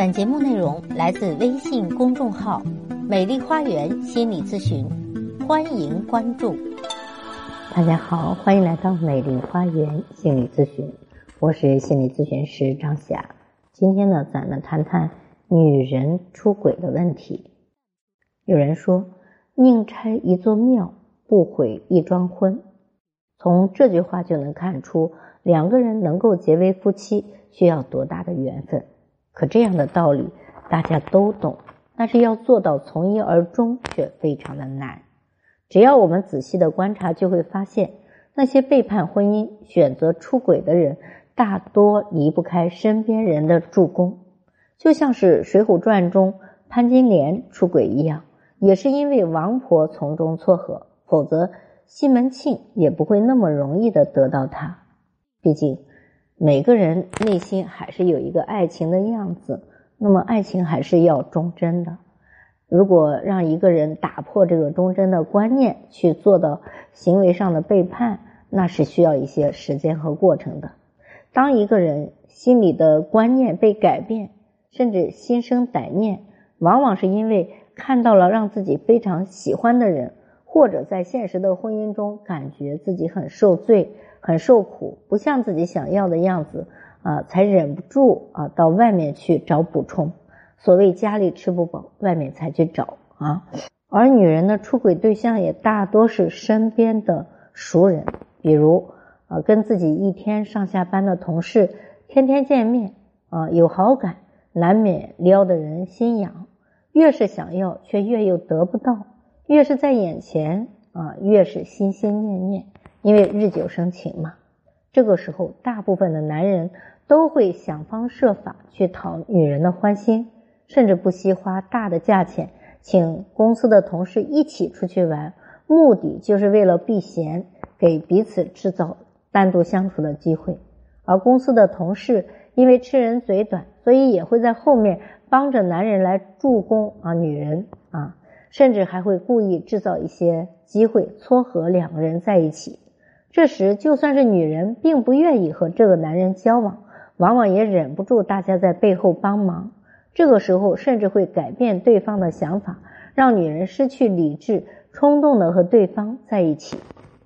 本节目内容来自微信公众号“美丽花园心理咨询”，欢迎关注。大家好，欢迎来到美丽花园心理咨询，我是心理咨询师张霞。今天呢，咱们谈谈女人出轨的问题。有人说：“宁拆一座庙，不毁一桩婚。”从这句话就能看出，两个人能够结为夫妻，需要多大的缘分。可这样的道理大家都懂，但是要做到从一而终却非常的难。只要我们仔细的观察，就会发现那些背叛婚姻、选择出轨的人，大多离不开身边人的助攻。就像是《水浒传》中潘金莲出轨一样，也是因为王婆从中撮合，否则西门庆也不会那么容易的得到她。毕竟。每个人内心还是有一个爱情的样子，那么爱情还是要忠贞的。如果让一个人打破这个忠贞的观念，去做到行为上的背叛，那是需要一些时间和过程的。当一个人心里的观念被改变，甚至心生歹念，往往是因为看到了让自己非常喜欢的人，或者在现实的婚姻中感觉自己很受罪。很受苦，不像自己想要的样子啊，才忍不住啊到外面去找补充。所谓家里吃不饱，外面才去找啊。而女人的出轨对象也大多是身边的熟人，比如啊跟自己一天上下班的同事，天天见面啊有好感，难免撩得人心痒。越是想要，却越又得不到；越是在眼前啊，越是心心念念。因为日久生情嘛，这个时候大部分的男人都会想方设法去讨女人的欢心，甚至不惜花大的价钱请公司的同事一起出去玩，目的就是为了避嫌，给彼此制造单独相处的机会。而公司的同事因为吃人嘴短，所以也会在后面帮着男人来助攻啊女人啊，甚至还会故意制造一些机会撮合两个人在一起。这时，就算是女人并不愿意和这个男人交往，往往也忍不住大家在背后帮忙。这个时候，甚至会改变对方的想法，让女人失去理智，冲动的和对方在一起。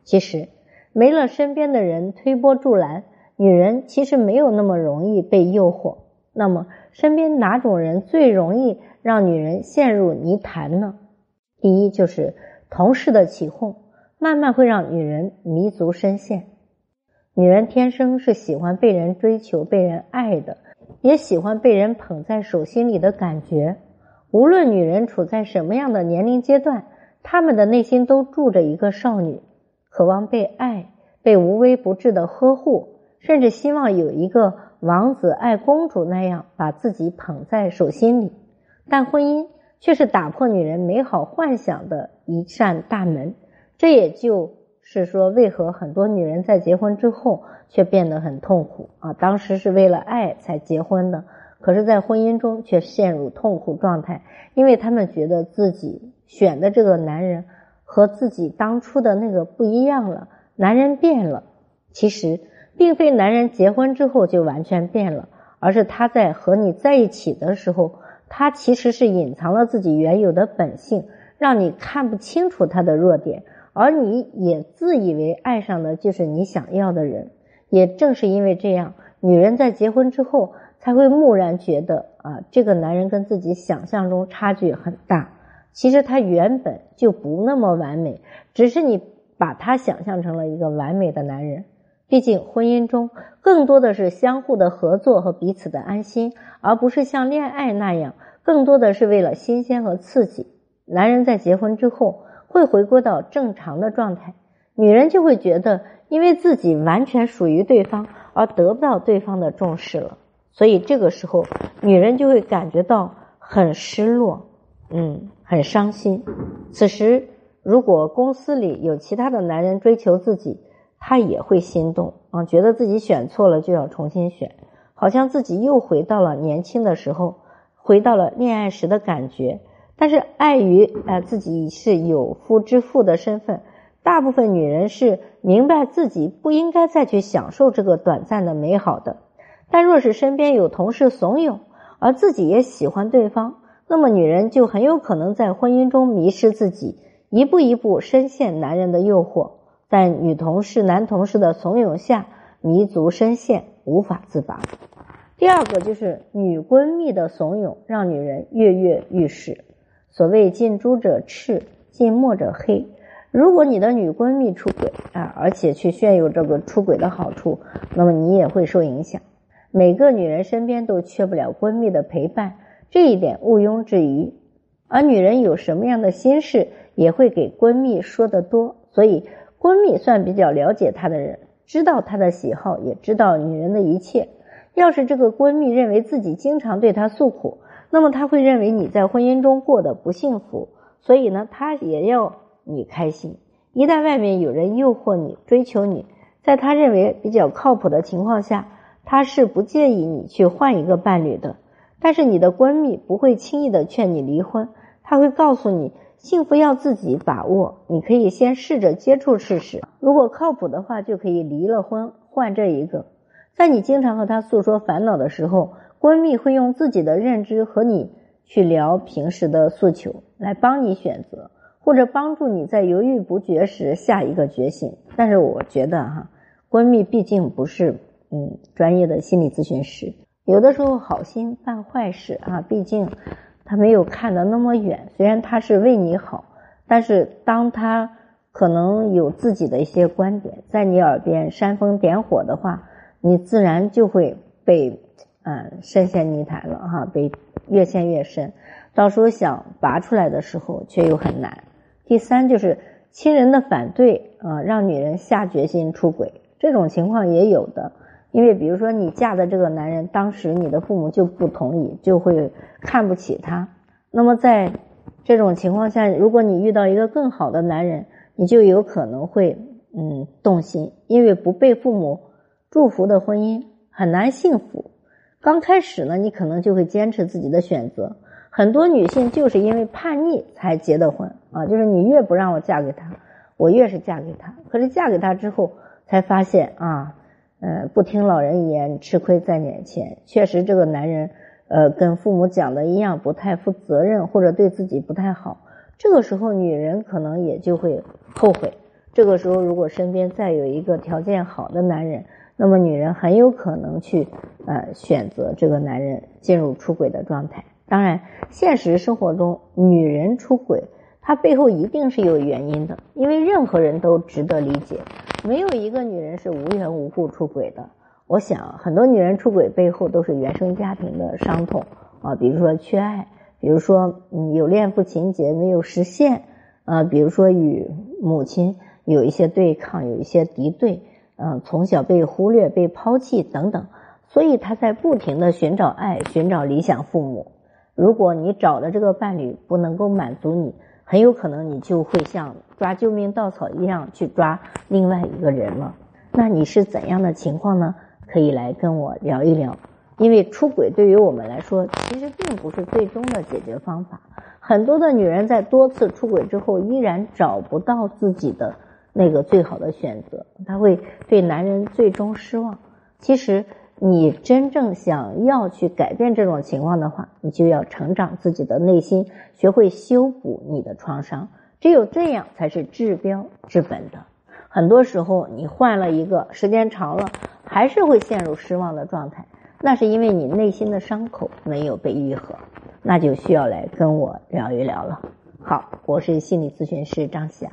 其实，没了身边的人推波助澜，女人其实没有那么容易被诱惑。那么，身边哪种人最容易让女人陷入泥潭呢？第一，就是同事的起哄。慢慢会让女人迷足深陷。女人天生是喜欢被人追求、被人爱的，也喜欢被人捧在手心里的感觉。无论女人处在什么样的年龄阶段，她们的内心都住着一个少女，渴望被爱、被无微不至的呵护，甚至希望有一个王子爱公主那样把自己捧在手心里。但婚姻却是打破女人美好幻想的一扇大门。这也就是说，为何很多女人在结婚之后却变得很痛苦啊？当时是为了爱才结婚的，可是，在婚姻中却陷入痛苦状态，因为他们觉得自己选的这个男人和自己当初的那个不一样了，男人变了。其实，并非男人结婚之后就完全变了，而是他在和你在一起的时候，他其实是隐藏了自己原有的本性，让你看不清楚他的弱点。而你也自以为爱上的就是你想要的人，也正是因为这样，女人在结婚之后才会蓦然觉得啊，这个男人跟自己想象中差距很大。其实他原本就不那么完美，只是你把他想象成了一个完美的男人。毕竟婚姻中更多的是相互的合作和彼此的安心，而不是像恋爱那样，更多的是为了新鲜和刺激。男人在结婚之后。会回归到正常的状态，女人就会觉得，因为自己完全属于对方，而得不到对方的重视了，所以这个时候，女人就会感觉到很失落，嗯，很伤心。此时，如果公司里有其他的男人追求自己，她也会心动啊，觉得自己选错了就要重新选，好像自己又回到了年轻的时候，回到了恋爱时的感觉。但是碍于啊自己是有夫之妇的身份，大部分女人是明白自己不应该再去享受这个短暂的美好的。但若是身边有同事怂恿，而自己也喜欢对方，那么女人就很有可能在婚姻中迷失自己，一步一步深陷男人的诱惑，在女同事、男同事的怂恿下迷足深陷，无法自拔。第二个就是女闺蜜的怂恿，让女人跃跃欲试。所谓近朱者赤，近墨者黑。如果你的女闺蜜出轨啊，而且去炫耀这个出轨的好处，那么你也会受影响。每个女人身边都缺不了闺蜜的陪伴，这一点毋庸置疑。而女人有什么样的心事，也会给闺蜜说得多，所以闺蜜算比较了解她的人，知道她的喜好，也知道女人的一切。要是这个闺蜜认为自己经常对她诉苦，那么她会认为你在婚姻中过得不幸福，所以呢，她也要你开心。一旦外面有人诱惑你、追求你，在她认为比较靠谱的情况下，她是不介意你去换一个伴侣的。但是你的闺蜜不会轻易的劝你离婚，她会告诉你，幸福要自己把握，你可以先试着接触试试，如果靠谱的话，就可以离了婚换这一个。在你经常和她诉说烦恼的时候，闺蜜会用自己的认知和你去聊平时的诉求，来帮你选择，或者帮助你在犹豫不决时下一个决心。但是我觉得哈，闺蜜毕竟不是嗯专业的心理咨询师，有的时候好心办坏事啊，毕竟他没有看得那么远。虽然他是为你好，但是当他可能有自己的一些观点，在你耳边煽风点火的话。你自然就会被，嗯，深陷泥潭了哈，被越陷越深，到时候想拔出来的时候却又很难。第三就是亲人的反对啊，让女人下决心出轨，这种情况也有的。因为比如说你嫁的这个男人，当时你的父母就不同意，就会看不起他。那么在这种情况下，如果你遇到一个更好的男人，你就有可能会嗯动心，因为不被父母。祝福的婚姻很难幸福。刚开始呢，你可能就会坚持自己的选择。很多女性就是因为叛逆才结的婚啊，就是你越不让我嫁给他，我越是嫁给他。可是嫁给他之后，才发现啊，呃，不听老人言，吃亏在眼前。确实，这个男人呃，跟父母讲的一样，不太负责任，或者对自己不太好。这个时候，女人可能也就会后悔。这个时候，如果身边再有一个条件好的男人，那么女人很有可能去呃选择这个男人进入出轨的状态。当然，现实生活中女人出轨，她背后一定是有原因的，因为任何人都值得理解，没有一个女人是无缘无故出轨的。我想很多女人出轨背后都是原生家庭的伤痛啊，比如说缺爱，比如说嗯有恋父情节没有实现啊，比如说与母亲有一些对抗，有一些敌对。嗯，从小被忽略、被抛弃等等，所以他在不停的寻找爱，寻找理想父母。如果你找的这个伴侣不能够满足你，很有可能你就会像抓救命稻草一样去抓另外一个人了。那你是怎样的情况呢？可以来跟我聊一聊。因为出轨对于我们来说，其实并不是最终的解决方法。很多的女人在多次出轨之后，依然找不到自己的。那个最好的选择，她会对男人最终失望。其实，你真正想要去改变这种情况的话，你就要成长自己的内心，学会修补你的创伤。只有这样，才是治标治本的。很多时候，你换了一个，时间长了，还是会陷入失望的状态。那是因为你内心的伤口没有被愈合，那就需要来跟我聊一聊了。好，我是心理咨询师张霞。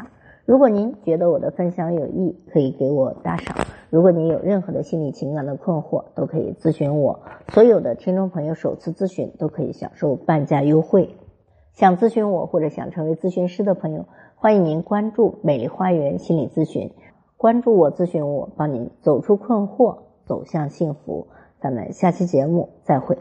如果您觉得我的分享有益，可以给我打赏。如果您有任何的心理情感的困惑，都可以咨询我。所有的听众朋友首次咨询都可以享受半价优惠。想咨询我或者想成为咨询师的朋友，欢迎您关注美丽花园心理咨询，关注我咨询我，帮您走出困惑，走向幸福。咱们下期节目再会。